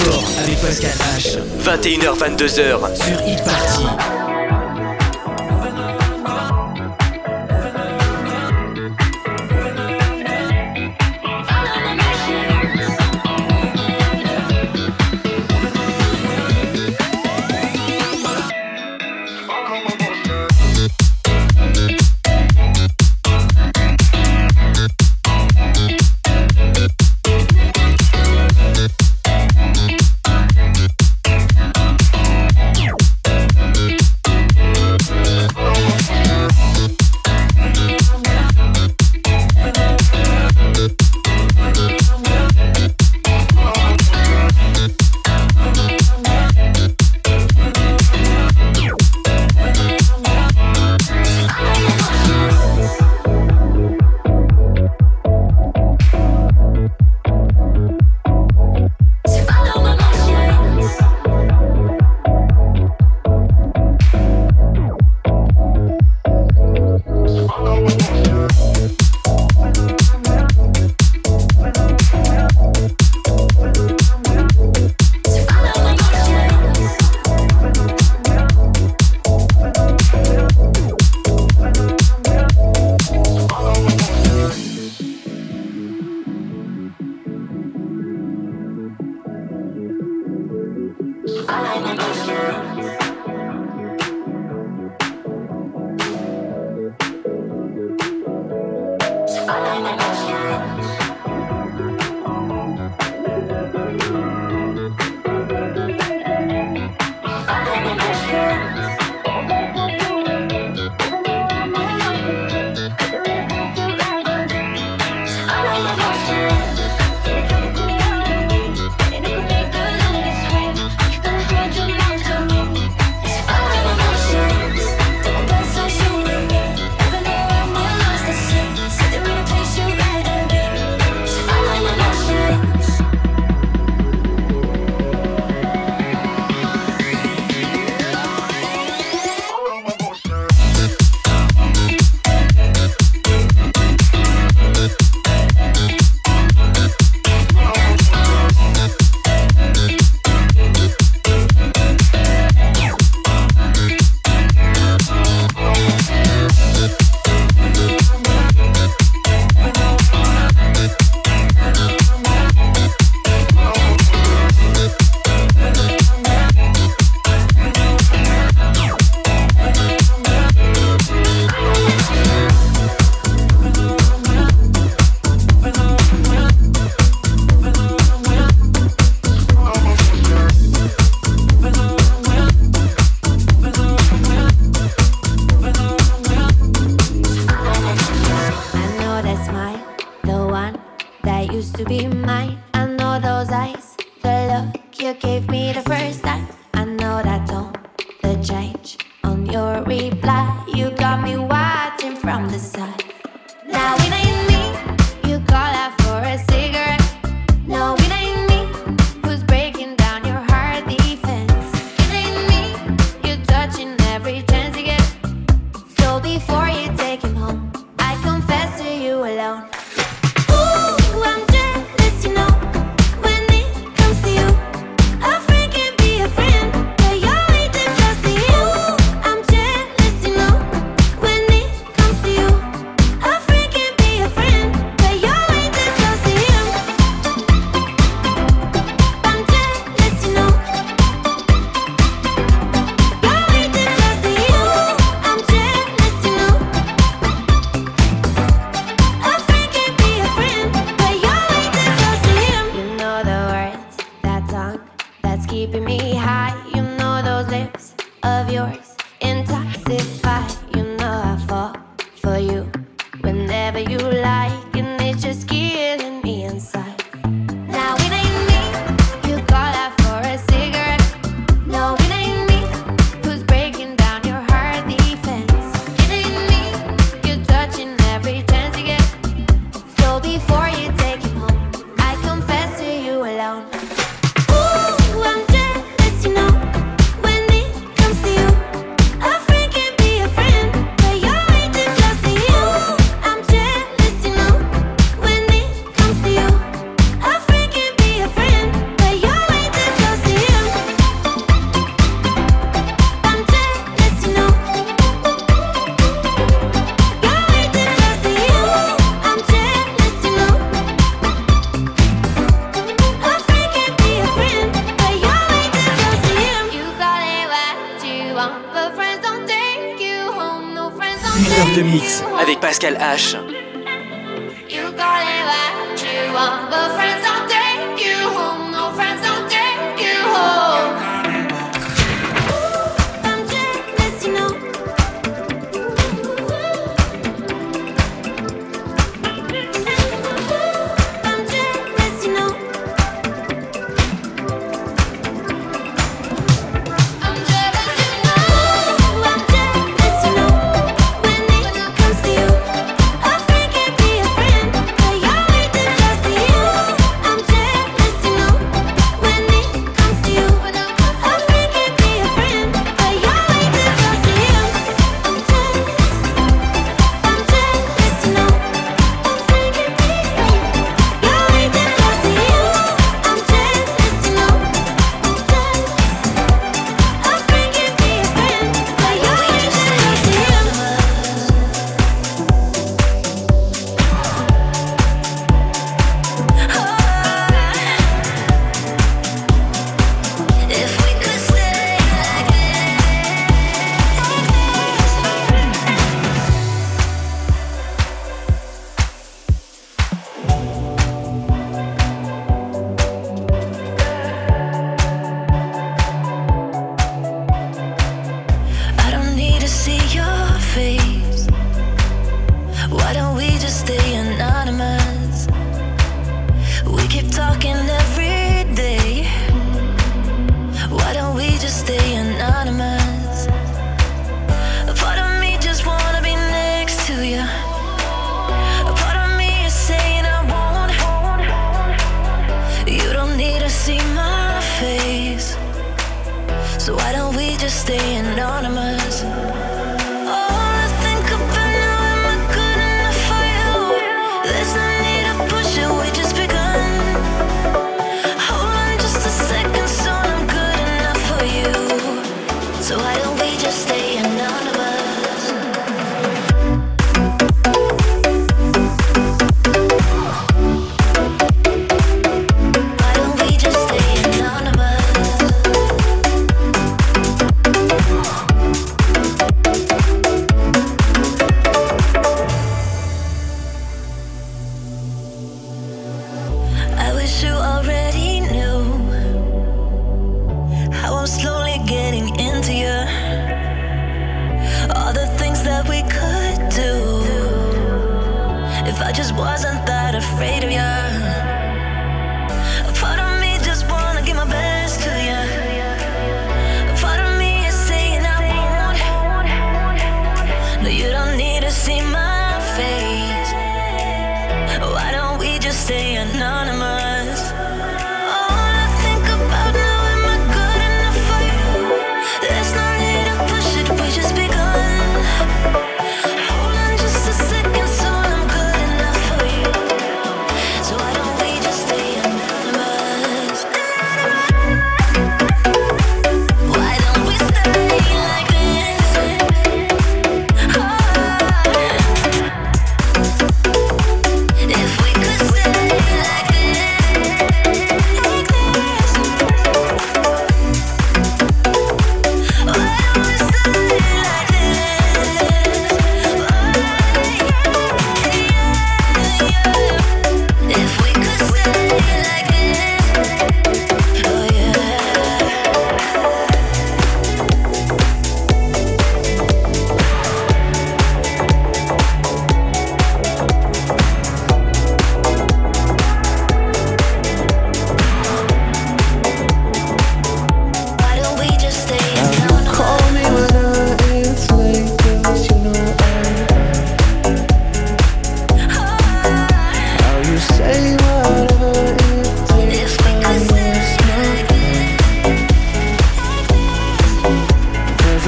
Avec Pascal H. 21h-22h sur e-party.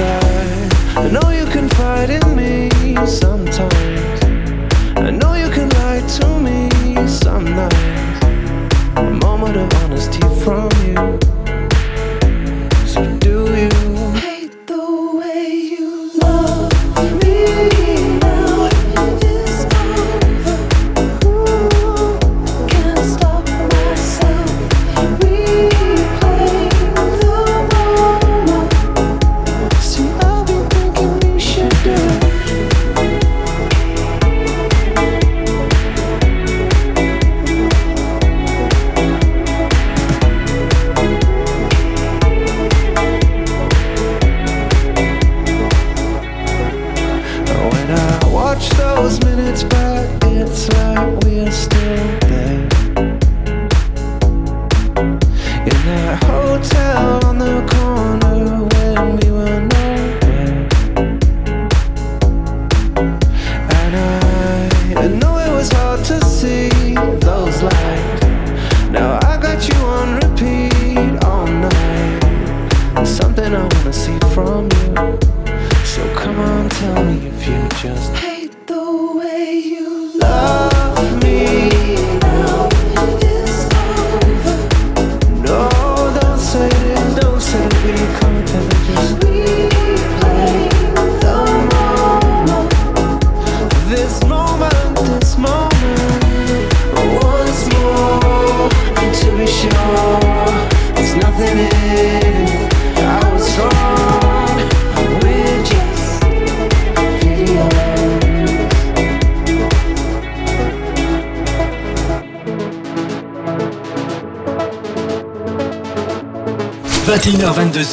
Cause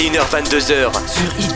21h22h sur Hit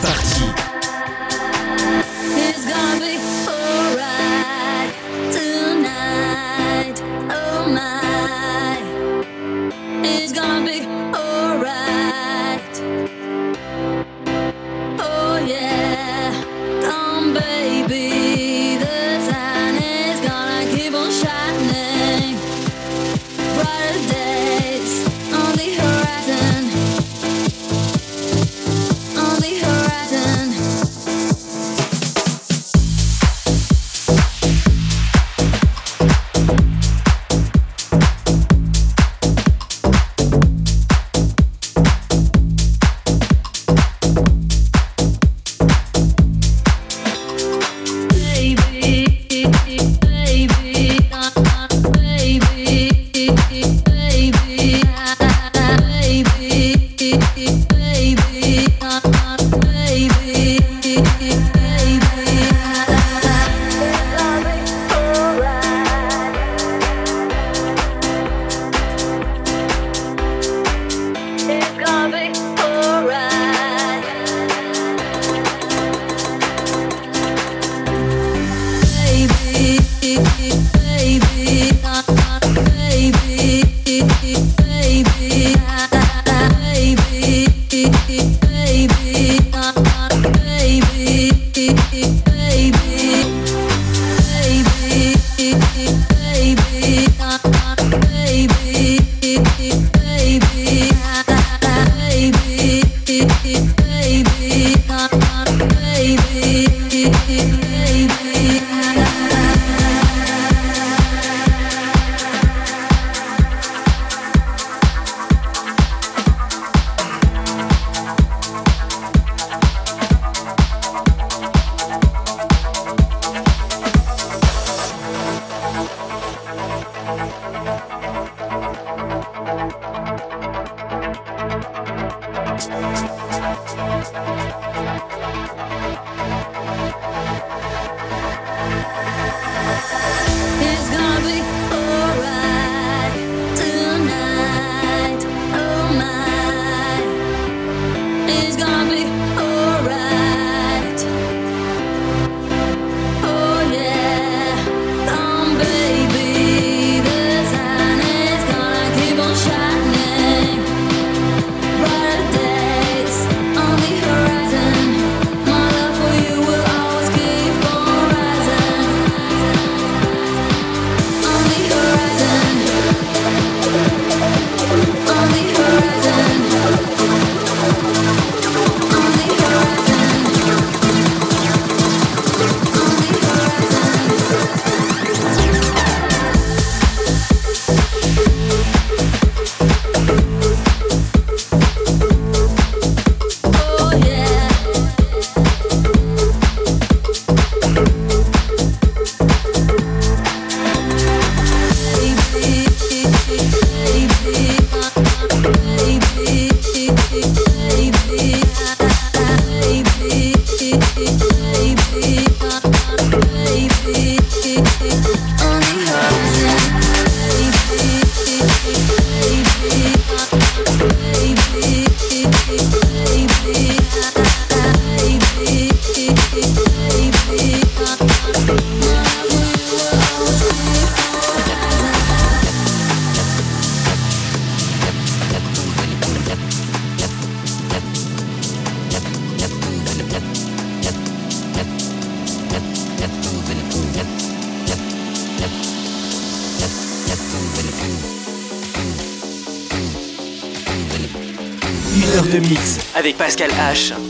avec Pascal H.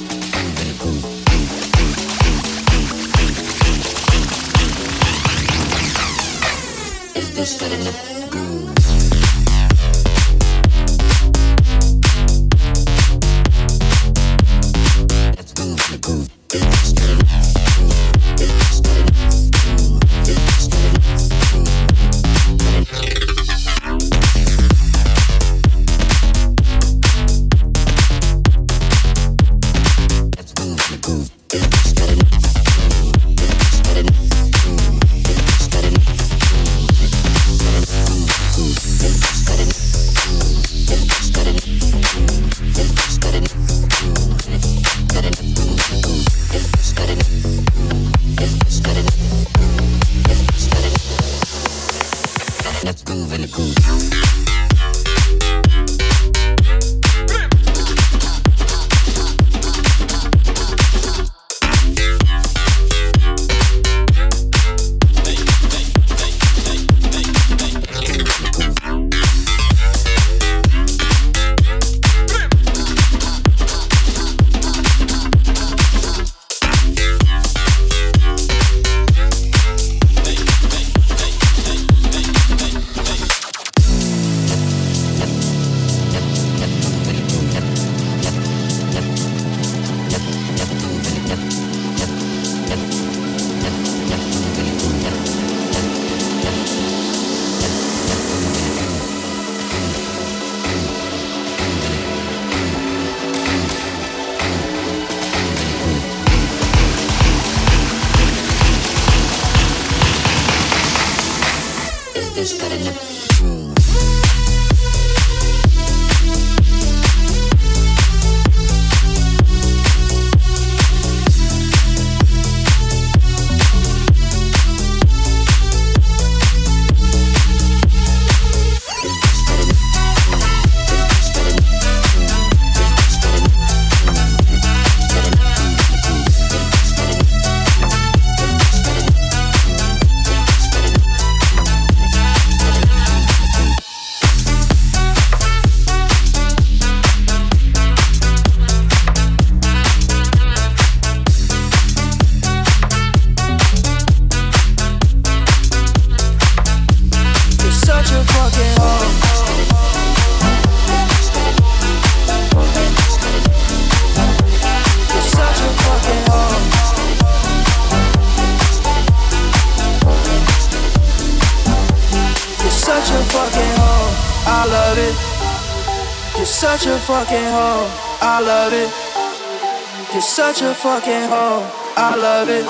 fucking hoe. I love it.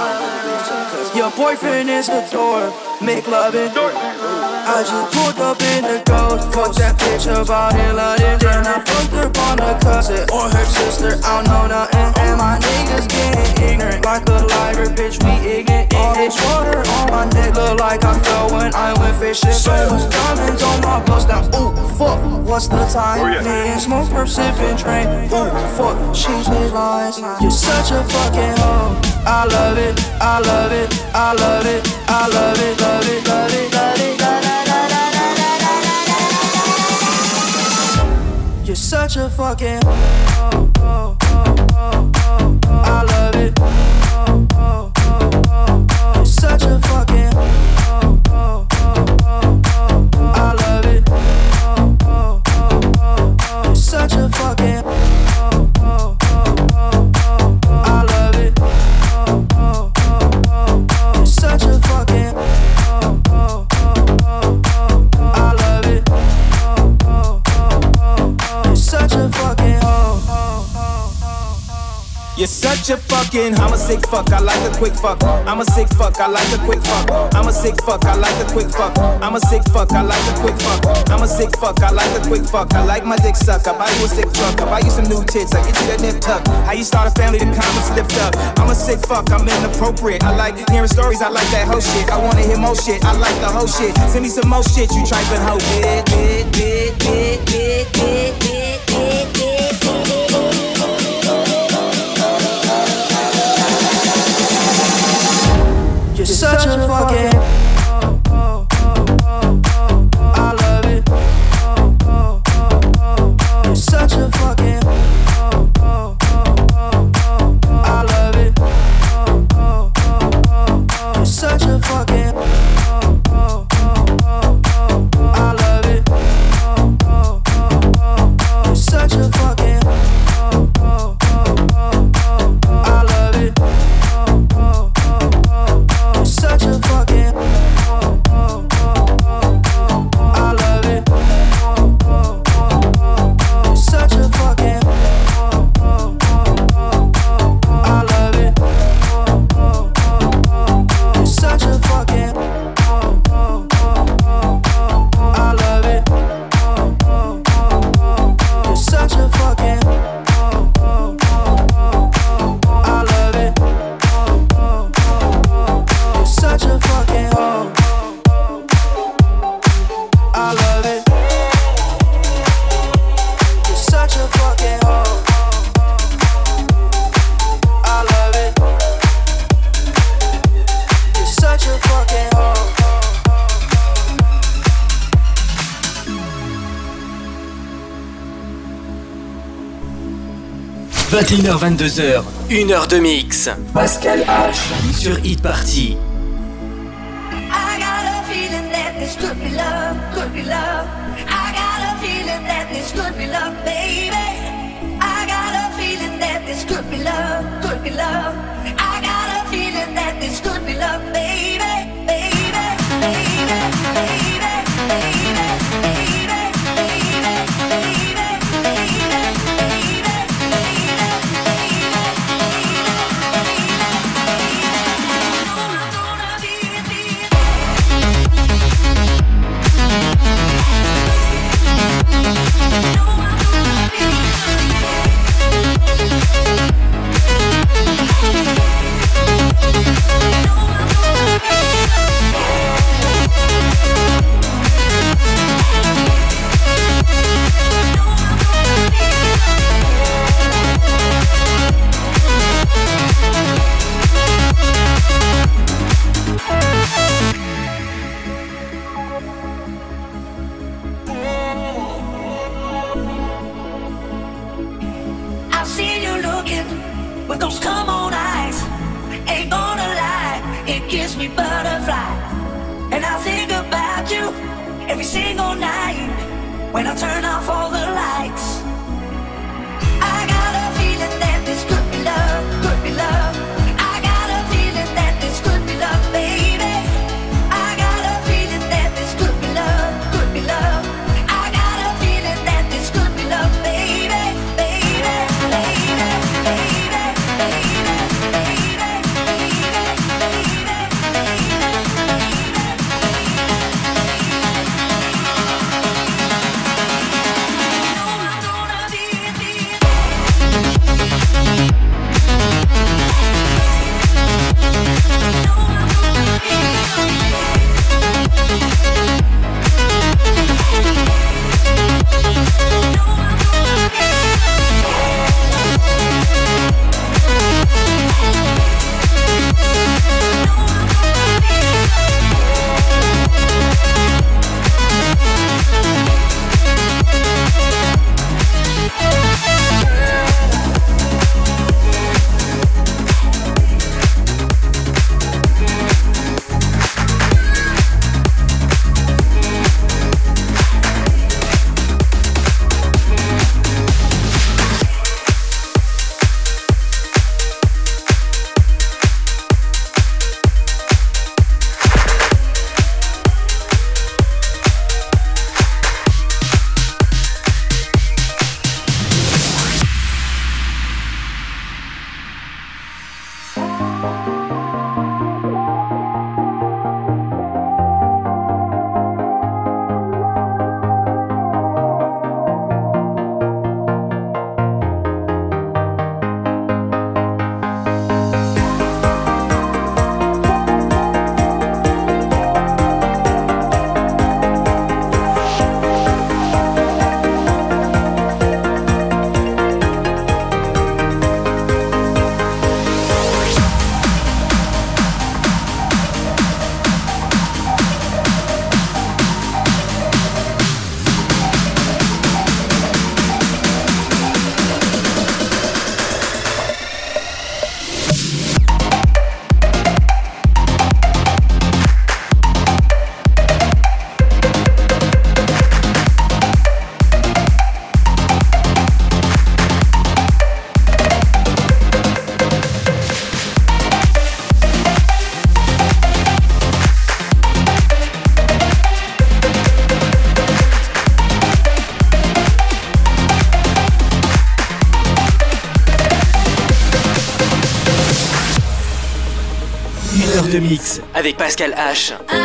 Your boyfriend is a dork. Make loving. I just pulled up in the ghost. Fuck that bitch about in London. Then I fucked up on her cousin or her sister. I don't know nothing. And my niggas getting ignorant. Like a liar, bitch, we ignorant. All this water on my neck look like I fell when I went fishing. Those diamonds on my bust down. Ooh, fuck, what's the time? Oh, yeah. Me and Smokepurpp sipping train. Who fuck, she's his lies. You're such a fucking hoe. I love it, I love it, I love it, I love it, love it, love it, love it. You're such a fucking hoe. Oh, oh, oh, oh, oh, oh. I love it. Oh, oh, oh, oh, oh. You're such a fucking You're fucking, I'm a sick fuck, I like a quick fuck. I'm a sick fuck, I like a quick fuck. I'm a sick fuck, I like a quick fuck. I'm a sick fuck, I like a quick fuck. I'm a sick fuck, I like a quick fuck. I like my dick suck. I buy you a sick truck. I buy you some new tits. I get you that nip tuck. How you start a family, the comments slipped up. I'm a sick fuck, I'm inappropriate. I like hearing stories, I like that whole shit. I wanna hear more shit, I like the whole shit. Send me some more shit, you tripping hoe. Bit, bit, bit, bit, bit, bit, fucking. 22h, Une heure de mix. Pascal H. Sur Hit Party. Those come on eyes. Ain't gonna lie, it gives me butterflies. And I think about you every single night when I turn off all the lights. Avec Pascal H.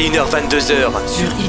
21h22h. Sur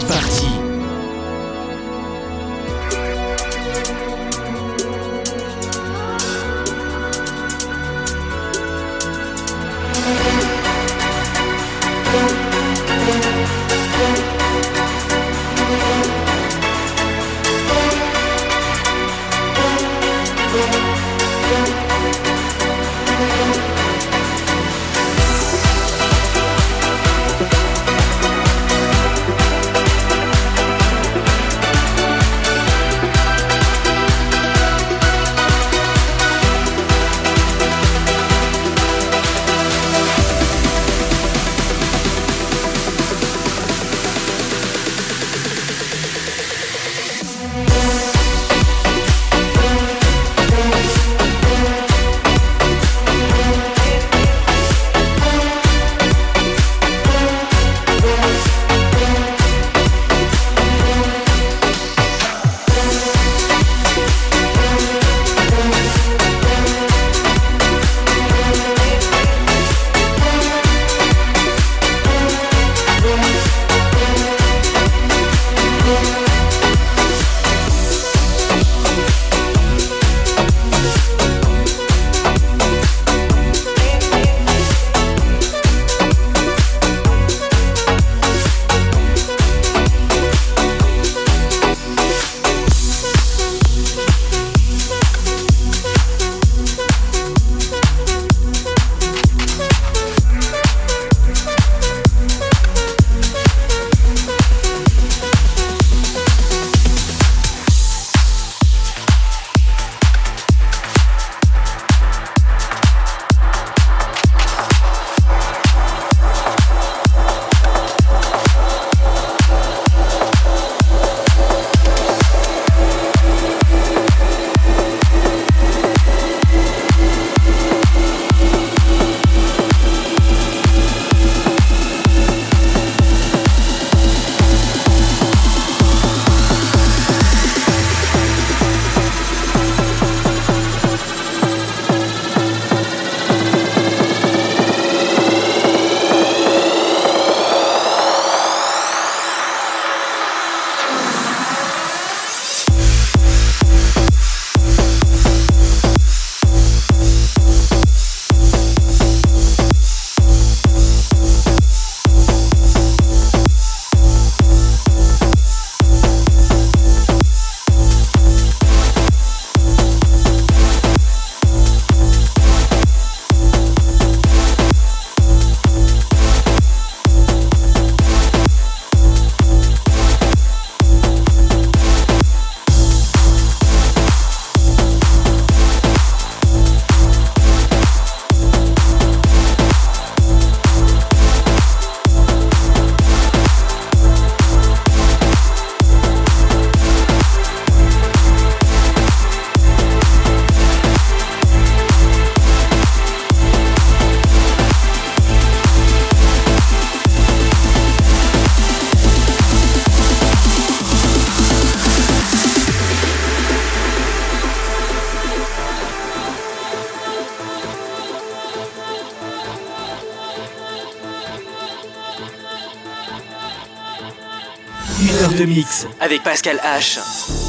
avec Pascal H.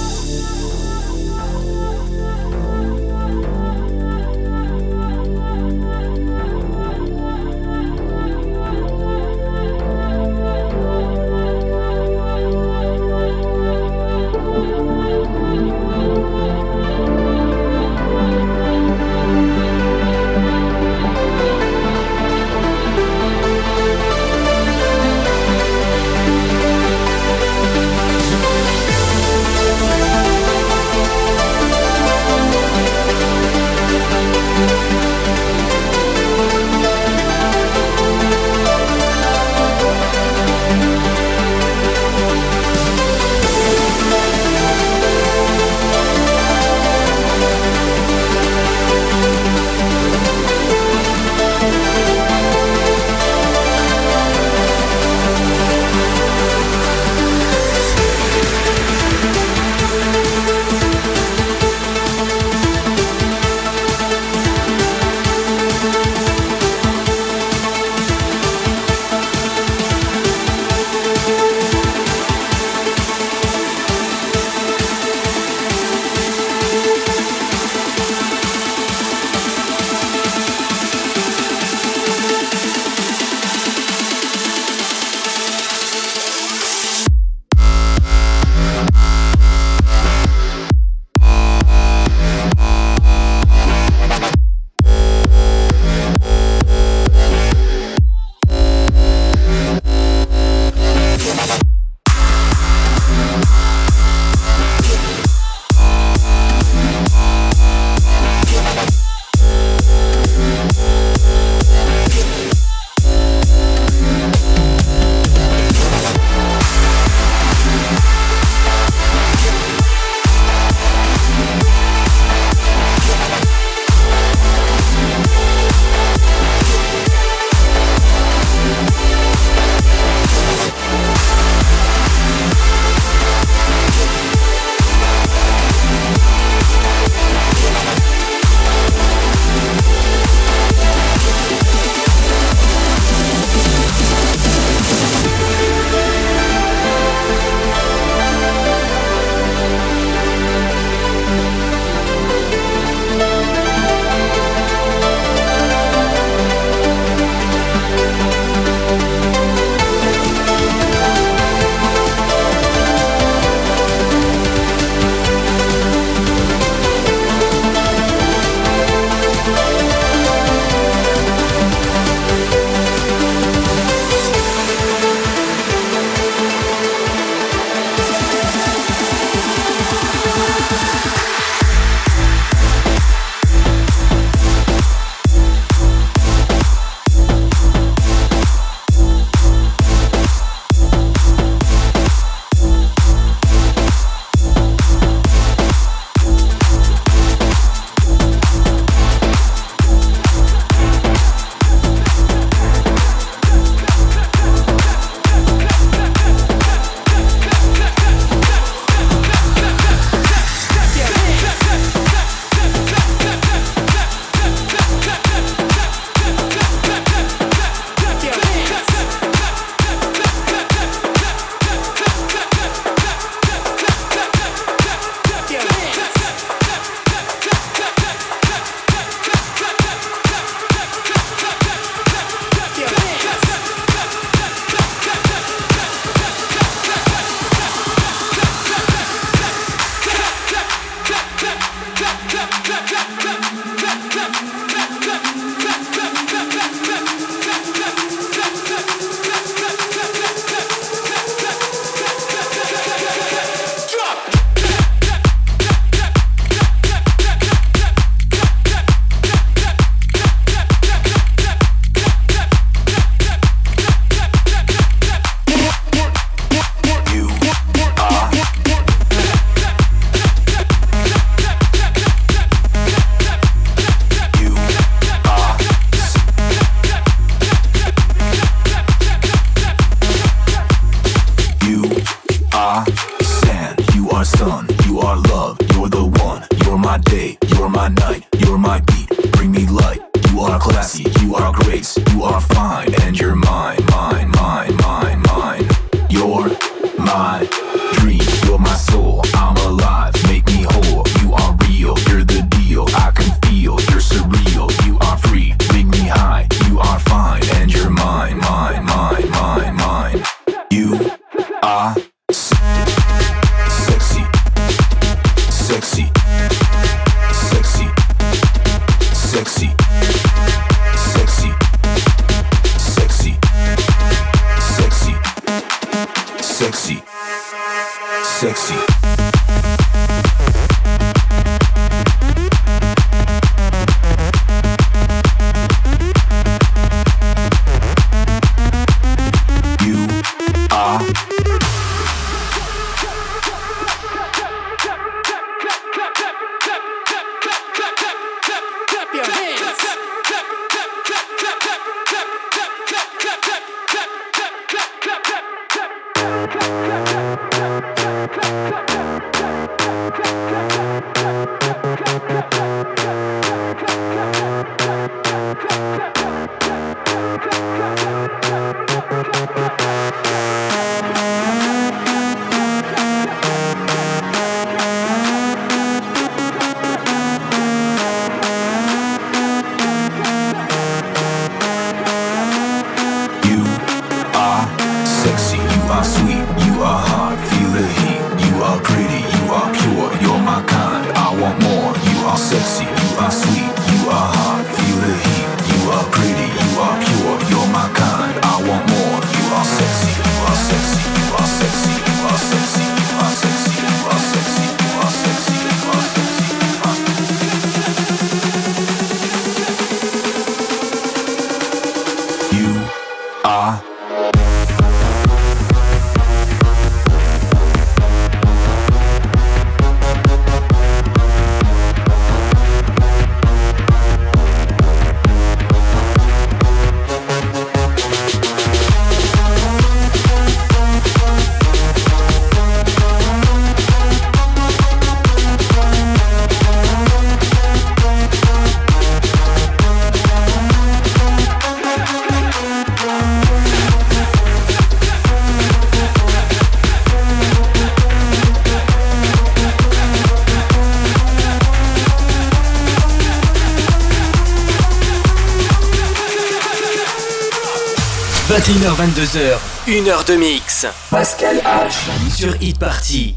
21h22h, 1 heure de mix. Pascal H. Sur Hit Party.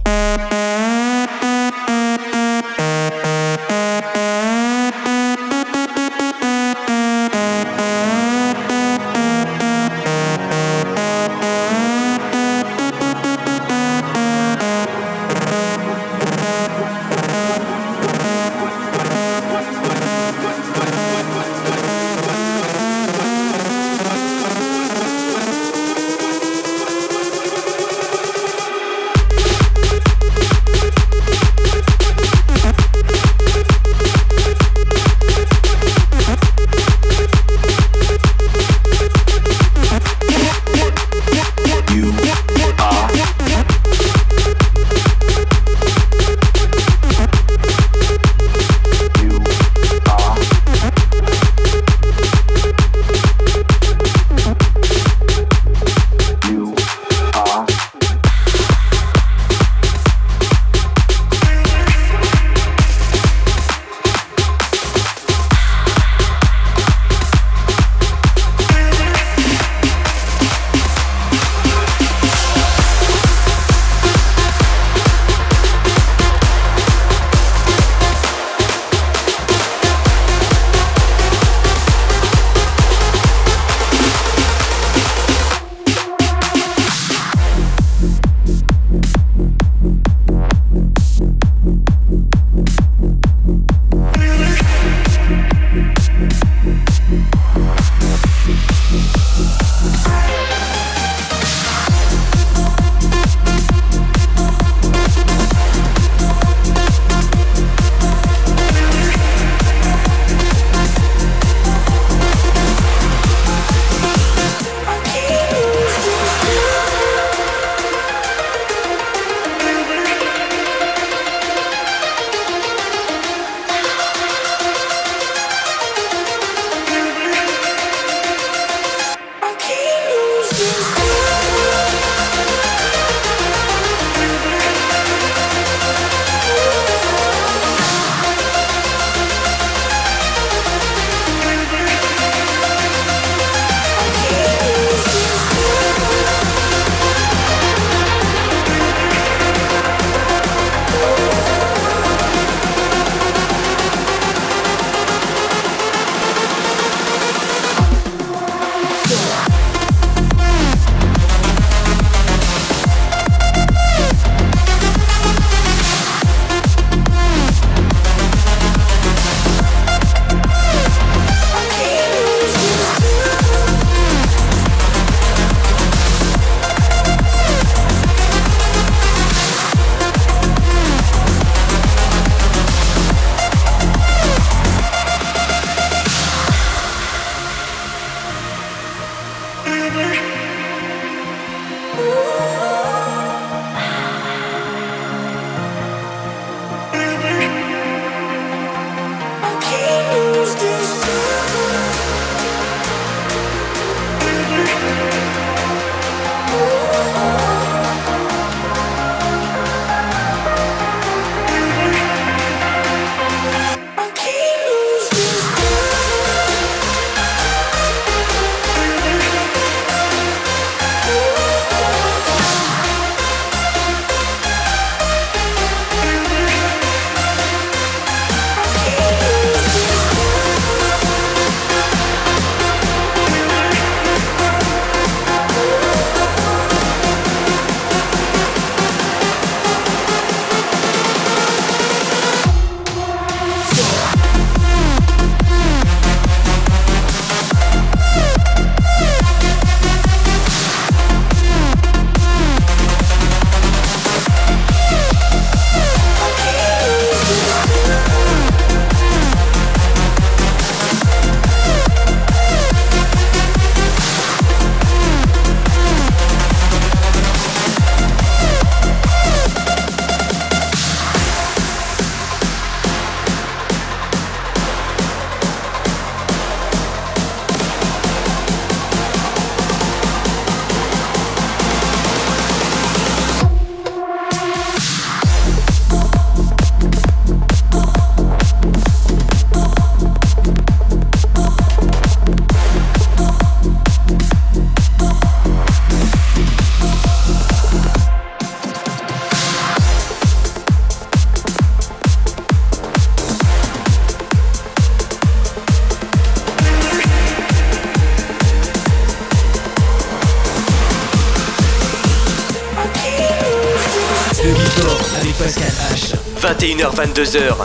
22h.